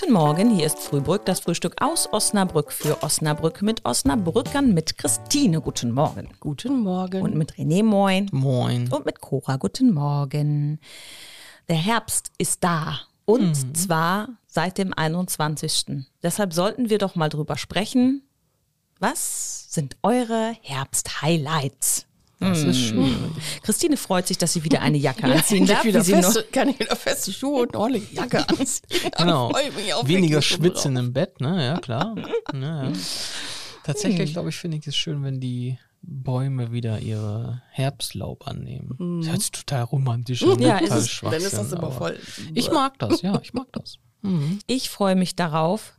Guten Morgen, hier ist Frühbrück, das Frühstück aus Osnabrück für Osnabrück mit Osnabrückern, mit Christine. Guten Morgen. Guten Morgen. Und mit René, moin. Moin. Und mit Cora, guten Morgen. Der Herbst ist da. Und zwar seit dem 21. Deshalb sollten wir doch mal drüber sprechen. Was sind eure Herbst-Highlights? Das ist schön. Christine freut sich, dass sie wieder eine Jacke anziehen Endlich darf. wieder wie sie feste, kann ich wieder feste Schuhe und eine ordentliche Jacke anziehen. Genau. Weniger schwitzen drauf. im Bett, ne? Ja, klar. Ja, ja. Tatsächlich, glaube ich, finde ich es schön, wenn die Bäume wieder ihre Herbstlaub annehmen. Das hört sich total romantisch an. Ja, total ist es. Dann ist das immer aber voll. Ich mag das, ja, ich mag das. Ich freue mich darauf,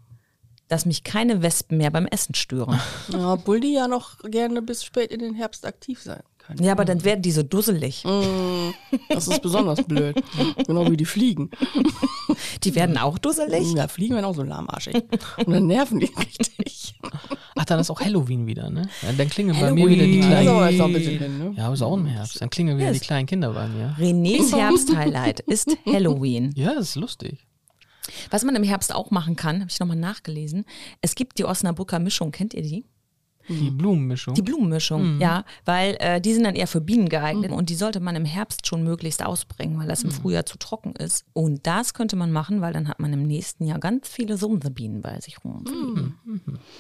dass mich keine Wespen mehr beim Essen stören. Ja, obwohl die ja noch gerne bis spät in den Herbst aktiv sein können. Ja, aber dann werden die so dusselig. Das ist besonders blöd. Genau wie die Fliegen. Die werden auch dusselig? Ja, Fliegen werden auch so lahmarschig. Und dann nerven die richtig. Ach, dann ist auch Halloween wieder, ne? Ja, dann klingeln bei mir wieder die ist kleinen. aber jetzt noch ein bisschen hin, ne? Ja, aber ist auch im Herbst. Dann klingeln wieder die kleinen Kinder bei mir. Renés Herbst-Highlight ist Halloween. Ja, das ist lustig. Was man im Herbst auch machen kann, habe ich nochmal nachgelesen. Es gibt die Osnabrücker Mischung, kennt ihr die? Die Blumenmischung. Die Blumenmischung, ja, weil äh, die sind dann eher für Bienen geeignet und die sollte man im Herbst schon möglichst ausbringen, weil das im Frühjahr zu trocken ist. Und das könnte man machen, weil dann hat man im nächsten Jahr ganz viele Sumsebienen bei sich rum.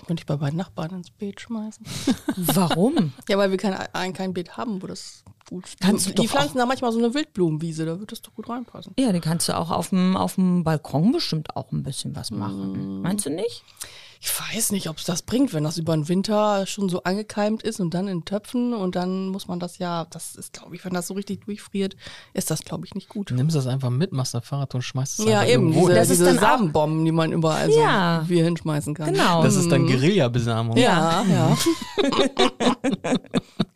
Könnte ich bei meinen Nachbarn ins Beet schmeißen. Warum? Ja, weil wir kein, ein, kein Beet haben, wo das gut Kannst du Die pflanzen da manchmal so eine Wildblumenwiese, da wird das doch gut reinpassen. Ja, die kannst du auch auf dem, auf dem Balkon bestimmt auch ein bisschen was machen. Meinst du nicht? Ich weiß nicht, ob es das bringt, wenn das über den Winter schon so angekeimt ist und dann in Töpfen und dann muss man das ja, das ist, glaube ich, wenn das so richtig durchfriert, ist das, glaube ich, nicht gut. Du nimmst das einfach mit, machst ein Fahrrad und schmeißt es Ja, einfach eben, irgendwo diese, hin. Das ist diese dann Samenbomben, die man überall so Ja. wie hinschmeißen kann. Genau. Das ist dann Guerilla-Besamung. Ja, ja.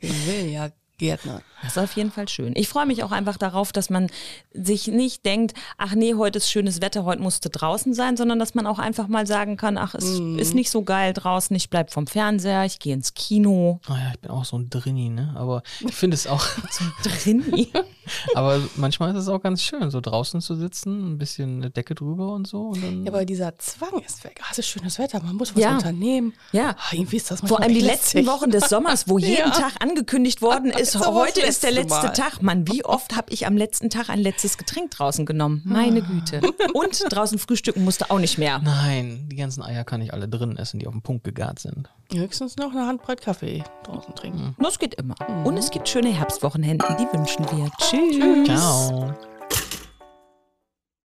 ja, Gärtner. Das ist auf jeden Fall schön. Ich freue mich auch einfach darauf, dass man sich nicht denkt, ach nee, heute ist schönes Wetter, heute musste draußen sein, sondern dass man auch einfach mal sagen kann, ach, es ist nicht so geil draußen, ich bleib vom Fernseher, ich gehe ins Kino. Ah ja, ich bin auch so ein Drinni, ne? Aber ich finde es auch, Drin. aber manchmal ist es auch ganz schön, so draußen zu sitzen, ein bisschen eine Decke drüber und so. Und dann, Ja, aber dieser Zwang ist weg. Ah, es ist schönes Wetter, man muss was Ja. unternehmen. Ja. Ah, irgendwie ist das Vor allem die letzten lästig. Wochen des Sommers, wo jeden Ja. Tag angekündigt worden ist, Ist heute ist der letzte Mal. Tag. Mann, wie oft habe ich am letzten Tag ein letztes Getränk draußen genommen? Meine Güte. Und draußen frühstücken musste auch nicht mehr. Nein, die ganzen Eier kann ich alle drin essen, die auf den Punkt gegart sind. Höchstens noch eine Handbreit Kaffee draußen trinken. Das geht immer. Und es gibt schöne Herbstwochenenden, die wünschen wir. Tschüss. Ciao.